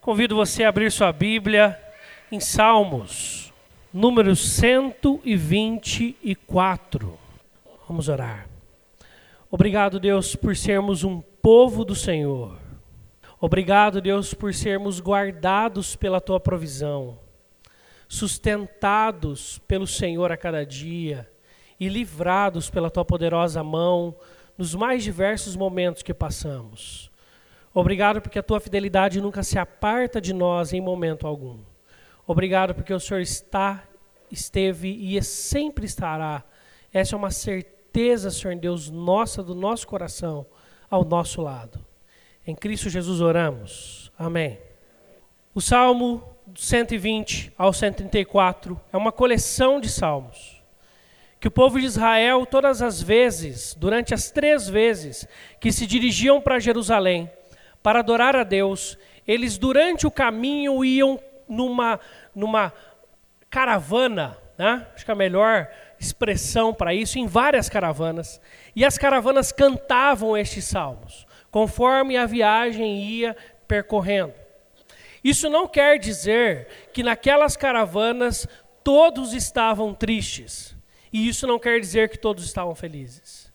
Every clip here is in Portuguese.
Convido você a abrir sua Bíblia em Salmos, número 124. Vamos orar. Obrigado, Deus, por sermos um povo do Senhor. Obrigado, Deus, por sermos guardados pela tua provisão, sustentados pelo Senhor a cada dia e livrados pela tua poderosa mão nos mais diversos momentos que passamos. Obrigado porque a tua fidelidade nunca se aparta de nós em momento algum. Obrigado porque o Senhor está, esteve e sempre estará. Essa é uma certeza, Senhor Deus, nossa, do nosso coração, ao nosso lado. Em Cristo Jesus oramos. Amém. O Salmo 120 ao 134 é uma coleção de salmos que o povo de Israel, todas as vezes, durante as três vezes que se dirigiam para Jerusalém, para adorar a Deus, eles durante o caminho iam numa, numa caravana, né? acho que a melhor expressão para isso, em várias caravanas, e as caravanas cantavam estes salmos, conforme a viagem ia percorrendo. Isso não quer dizer que naquelas caravanas todos estavam tristes, e isso não quer dizer que todos estavam felizes.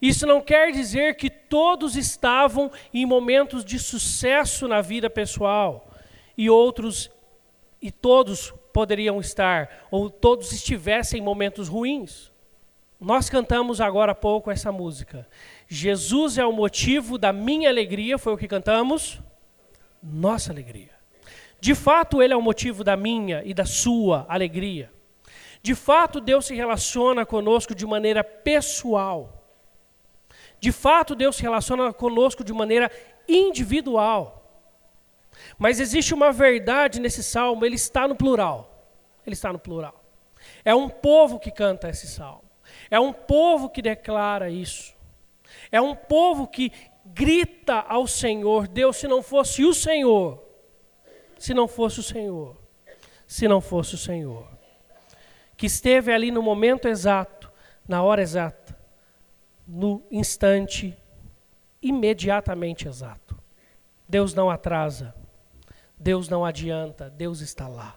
Isso não quer dizer que todos estavam em momentos de sucesso na vida pessoal e outros e todos poderiam estar ou todos estivessem em momentos ruins. Nós cantamos agora há pouco essa música. Jesus é o motivo da minha alegria, foi o que cantamos? Nossa alegria. De fato, ele é o motivo da minha e da sua alegria. De fato, Deus se relaciona conosco de maneira pessoal. De fato, Deus se relaciona conosco de maneira individual. Mas existe uma verdade nesse salmo, ele está no plural. Ele está no plural. É um povo que canta esse salmo. É um povo que declara isso. É um povo que grita ao Senhor: Deus, se não fosse o Senhor, se não fosse o Senhor, se não fosse o Senhor, que esteve ali no momento exato, na hora exata no instante imediatamente exato. Deus não atrasa, Deus não adianta, Deus está lá.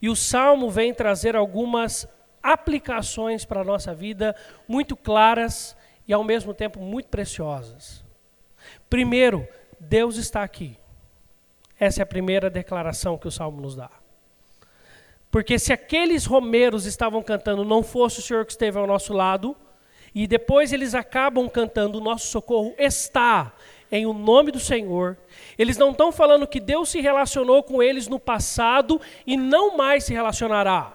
E o salmo vem trazer algumas aplicações para a nossa vida muito claras e ao mesmo tempo muito preciosas. Primeiro, Deus está aqui. Essa é a primeira declaração que o salmo nos dá. Porque se aqueles romeiros estavam cantando, não fosse o Senhor que esteve ao nosso lado, e depois eles acabam cantando: o nosso socorro está em o nome do Senhor. Eles não estão falando que Deus se relacionou com eles no passado e não mais se relacionará.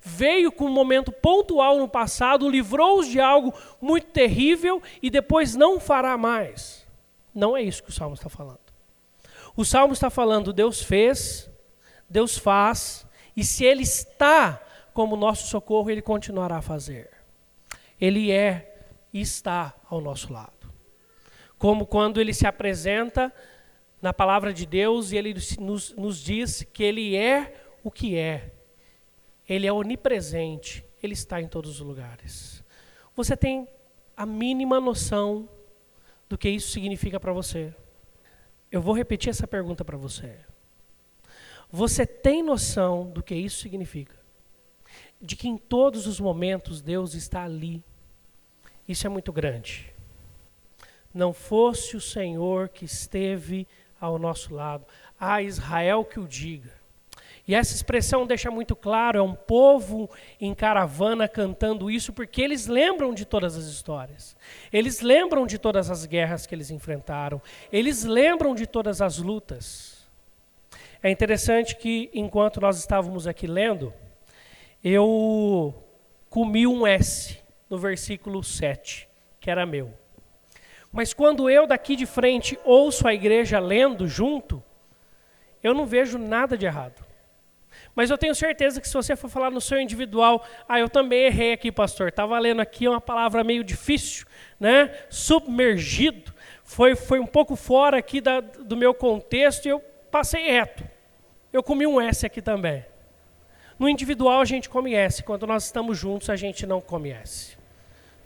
Veio com um momento pontual no passado, livrou-os de algo muito terrível e depois não fará mais. Não é isso que o Salmo está falando. O Salmo está falando: Deus fez, Deus faz, e se Ele está como nosso socorro, Ele continuará a fazer. Ele é e está ao nosso lado. Como quando ele se apresenta na palavra de Deus e ele nos, nos diz que ele é o que é. Ele é onipresente, ele está em todos os lugares. Você tem a mínima noção do que isso significa para você? Eu vou repetir essa pergunta para você. Você tem noção do que isso significa? De que em todos os momentos Deus está ali. Isso é muito grande. Não fosse o Senhor que esteve ao nosso lado, a Israel que o diga. E essa expressão deixa muito claro, é um povo em caravana cantando isso, porque eles lembram de todas as histórias. Eles lembram de todas as guerras que eles enfrentaram. Eles lembram de todas as lutas. É interessante que, enquanto nós estávamos aqui lendo, eu comi um S no versículo 7, que era meu. Mas quando eu daqui de frente ouço a igreja lendo junto, eu não vejo nada de errado. Mas eu tenho certeza que se você for falar no seu individual, ah, eu também errei aqui, pastor. Estava lendo aqui uma palavra meio difícil, né? Submergido. Foi, foi um pouco fora aqui da, do meu contexto e eu passei reto. Eu comi um S aqui também. No individual a gente come S, quando nós estamos juntos a gente não come S.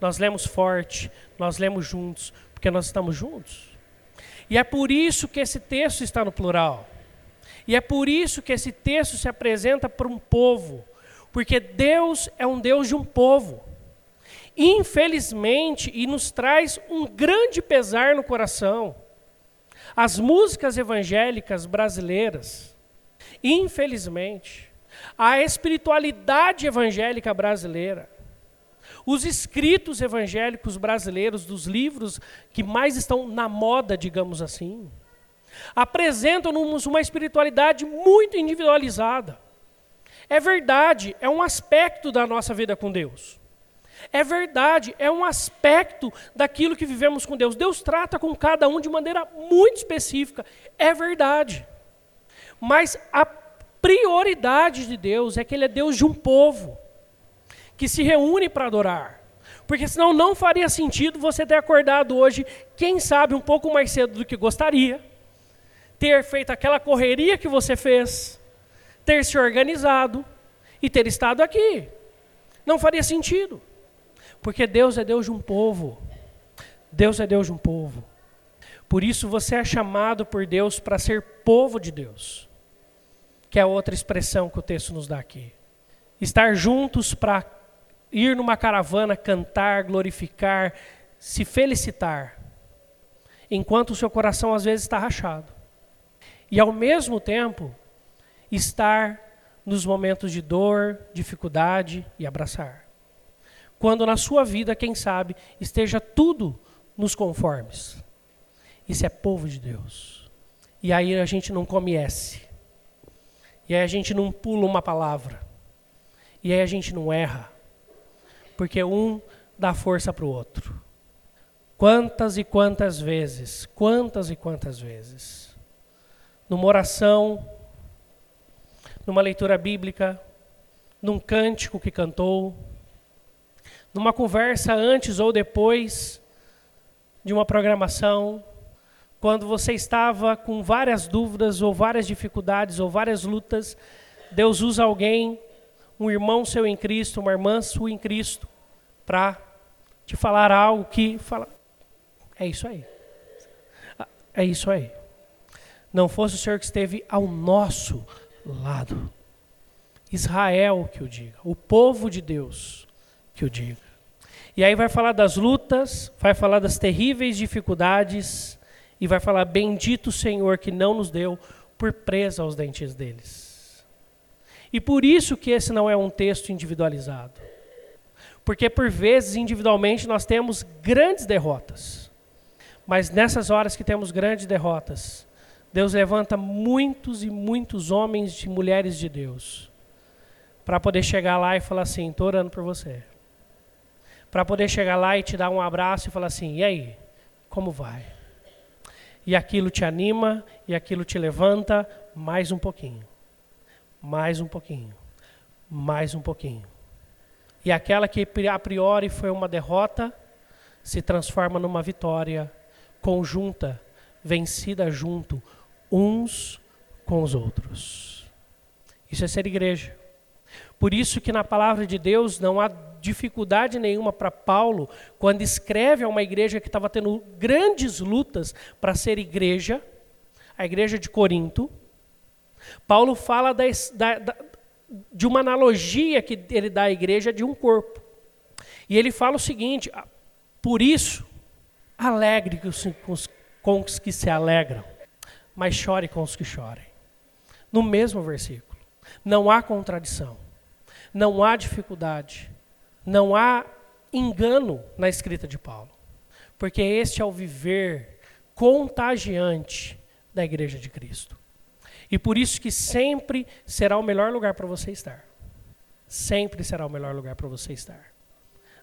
Nós lemos forte, nós lemos juntos, porque nós estamos juntos. E é por isso que esse texto está no plural. E é por isso que esse texto se apresenta para um povo, porque Deus é um Deus de um povo. Infelizmente, e nos traz um grande pesar no coração, as músicas evangélicas brasileiras, infelizmente, a espiritualidade evangélica brasileira, os escritos evangélicos brasileiros, dos livros que mais estão na moda, digamos assim, apresentam-nos uma espiritualidade muito individualizada. É verdade, é um aspecto da nossa vida com Deus. É verdade, é um aspecto daquilo que vivemos com Deus. Deus trata com cada um de maneira muito específica. É verdade. Mas a prioridade de Deus é que Ele é Deus de um povo que se reúne para adorar. Porque senão não faria sentido você ter acordado hoje, quem sabe, um pouco mais cedo do que gostaria, ter feito aquela correria que você fez, ter se organizado e ter estado aqui. Não faria sentido. Porque Deus é Deus de um povo. Deus é Deus de um povo. Por isso você é chamado por Deus para ser povo de Deus. Que é outra expressão que o texto nos dá aqui. Estar juntos para ir numa caravana, cantar, glorificar, se felicitar, enquanto o seu coração às vezes está rachado. E ao mesmo tempo, estar nos momentos de dor, dificuldade e abraçar quando na sua vida, quem sabe, esteja tudo nos conformes. Isso é povo de Deus. E aí a gente não come S. E aí a gente não pula uma palavra. E aí a gente não erra. Porque um dá força para o outro. Quantas e quantas vezes, quantas e quantas vezes, numa oração, numa leitura bíblica, num cântico que cantou, numa conversa antes ou depois de uma programação, quando você estava com várias dúvidas ou várias dificuldades ou várias lutas, Deus usa alguém, um irmão seu em Cristo, uma irmã sua em Cristo, para te falar algo que fala, é isso aí. É isso aí. Não fosse o Senhor que esteve ao nosso lado. Israel que o diga, o povo de Deus que o diga. E aí vai falar das lutas, vai falar das terríveis dificuldades e vai falar: Bendito o Senhor que não nos deu por presa aos dentes deles. E por isso que esse não é um texto individualizado. Porque por vezes, individualmente, nós temos grandes derrotas. Mas nessas horas que temos grandes derrotas, Deus levanta muitos e muitos homens e mulheres de Deus para poder chegar lá e falar assim: estou orando por você para poder chegar lá e te dar um abraço e falar assim: e aí, como vai? E aquilo te anima, e aquilo te levanta mais um pouquinho, mais um pouquinho, mais um pouquinho. E aquela que a priori foi uma derrota se transforma numa vitória conjunta, vencida junto, uns com os outros. Isso é ser igreja. Por isso que na palavra de Deus não há dificuldade nenhuma para Paulo quando escreve a uma igreja que estava tendo grandes lutas para ser igreja, a igreja de Corinto. Paulo fala da, da, de uma analogia que ele dá à igreja de um corpo. E ele fala o seguinte: ah, por isso, alegre com os, com os que se alegram, mas chore com os que chorem. No mesmo versículo. Não há contradição, não há dificuldade, não há engano na escrita de Paulo, porque este é o viver contagiante da igreja de Cristo. E por isso que sempre será o melhor lugar para você estar. Sempre será o melhor lugar para você estar.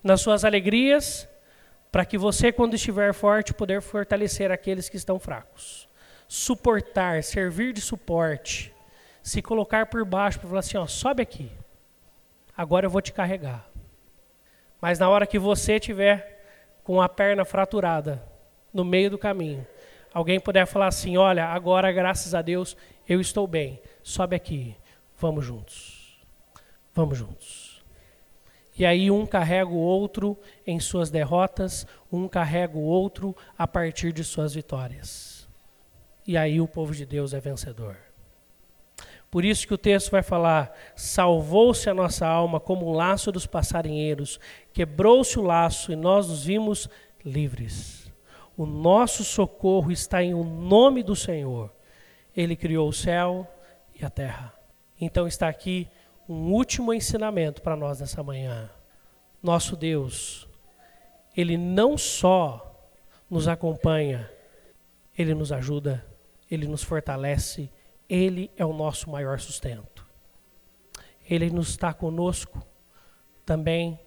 Nas suas alegrias, para que você, quando estiver forte, poder fortalecer aqueles que estão fracos. Suportar, servir de suporte, se colocar por baixo para falar assim, ó, sobe aqui. Agora eu vou te carregar. Mas na hora que você tiver com a perna fraturada no meio do caminho, alguém puder falar assim: Olha, agora graças a Deus eu estou bem, sobe aqui, vamos juntos. Vamos juntos. E aí um carrega o outro em suas derrotas, um carrega o outro a partir de suas vitórias. E aí o povo de Deus é vencedor. Por isso que o texto vai falar: salvou-se a nossa alma como um laço dos passarinheiros, quebrou-se o laço e nós nos vimos livres. O nosso socorro está em o nome do Senhor. Ele criou o céu e a terra. Então está aqui um último ensinamento para nós nessa manhã. Nosso Deus, Ele não só nos acompanha, Ele nos ajuda, Ele nos fortalece, Ele é o nosso maior sustento. Ele nos está conosco também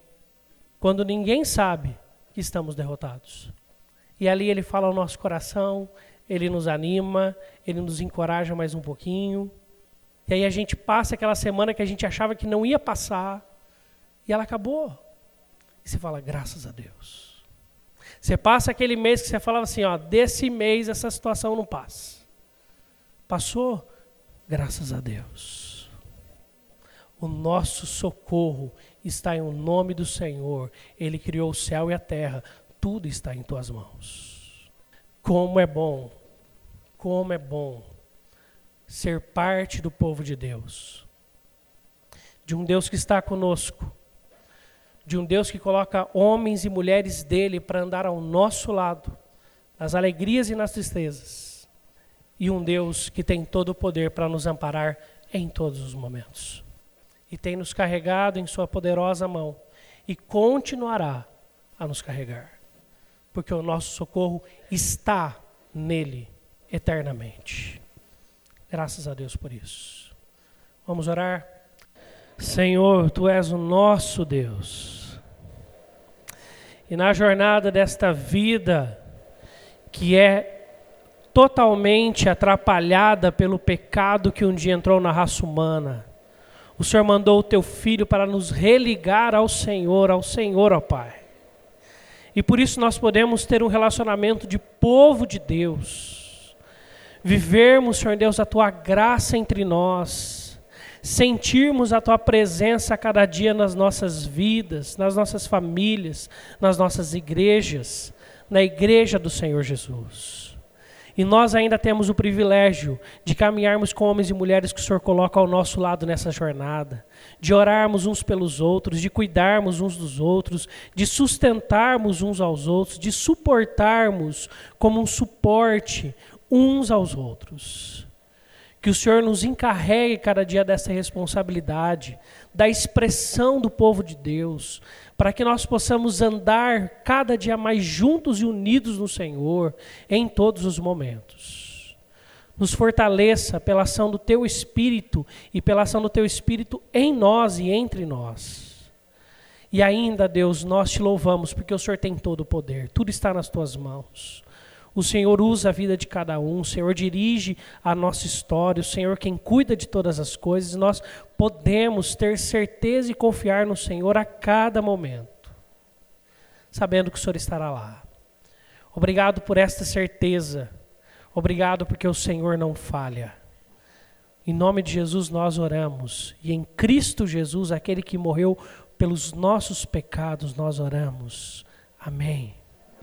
quando ninguém sabe que estamos derrotados. E ali Ele fala ao nosso coração, Ele nos anima, Ele nos encoraja mais um pouquinho. E aí a gente passa aquela semana que a gente achava que não ia passar, e ela acabou. E você fala, graças a Deus. Você passa aquele mês que você falava assim, ó, desse mês essa situação não passa. Passou? Graças a Deus. O nosso socorro está em o nome do Senhor. Ele criou o céu e a terra. Tudo está em tuas mãos. Como é bom, como é bom ser parte do povo de Deus. De um Deus que está conosco de um Deus que coloca homens e mulheres dele para andar ao nosso lado, nas alegrias e nas tristezas, e um Deus que tem todo o poder para nos amparar em todos os momentos. E tem nos carregado em Sua poderosa mão, e continuará a nos carregar, porque o nosso socorro está nele eternamente. Graças a Deus por isso. Vamos orar? Senhor, tu és o nosso Deus. E na jornada desta vida, que é totalmente atrapalhada pelo pecado que um dia entrou na raça humana, o Senhor mandou o teu filho para nos religar ao Senhor, ao Senhor, ó Pai. E por isso nós podemos ter um relacionamento de povo de Deus, vivermos, Senhor Deus, a tua graça entre nós sentirmos a tua presença a cada dia nas nossas vidas, nas nossas famílias, nas nossas igrejas, na igreja do Senhor Jesus. E nós ainda temos o privilégio de caminharmos com homens e mulheres que o Senhor coloca ao nosso lado nessa jornada, de orarmos uns pelos outros, de cuidarmos uns dos outros, de sustentarmos uns aos outros, de suportarmos como um suporte uns aos outros. Que o Senhor nos encarregue cada dia dessa responsabilidade, da expressão do povo de Deus, para que nós possamos andar cada dia mais juntos e unidos no Senhor em todos os momentos. Nos fortaleça pela ação do Teu Espírito e pela ação do Teu Espírito em nós e entre nós. E ainda, Deus, nós te louvamos porque o Senhor tem todo o poder, tudo está nas Tuas mãos. O Senhor usa a vida de cada um, o Senhor dirige a nossa história, o Senhor quem cuida de todas as coisas. Nós podemos ter certeza e confiar no Senhor a cada momento, sabendo que o Senhor estará lá. Obrigado por esta certeza. Obrigado porque o Senhor não falha. Em nome de Jesus nós oramos. E em Cristo Jesus, aquele que morreu pelos nossos pecados, nós oramos. Amém.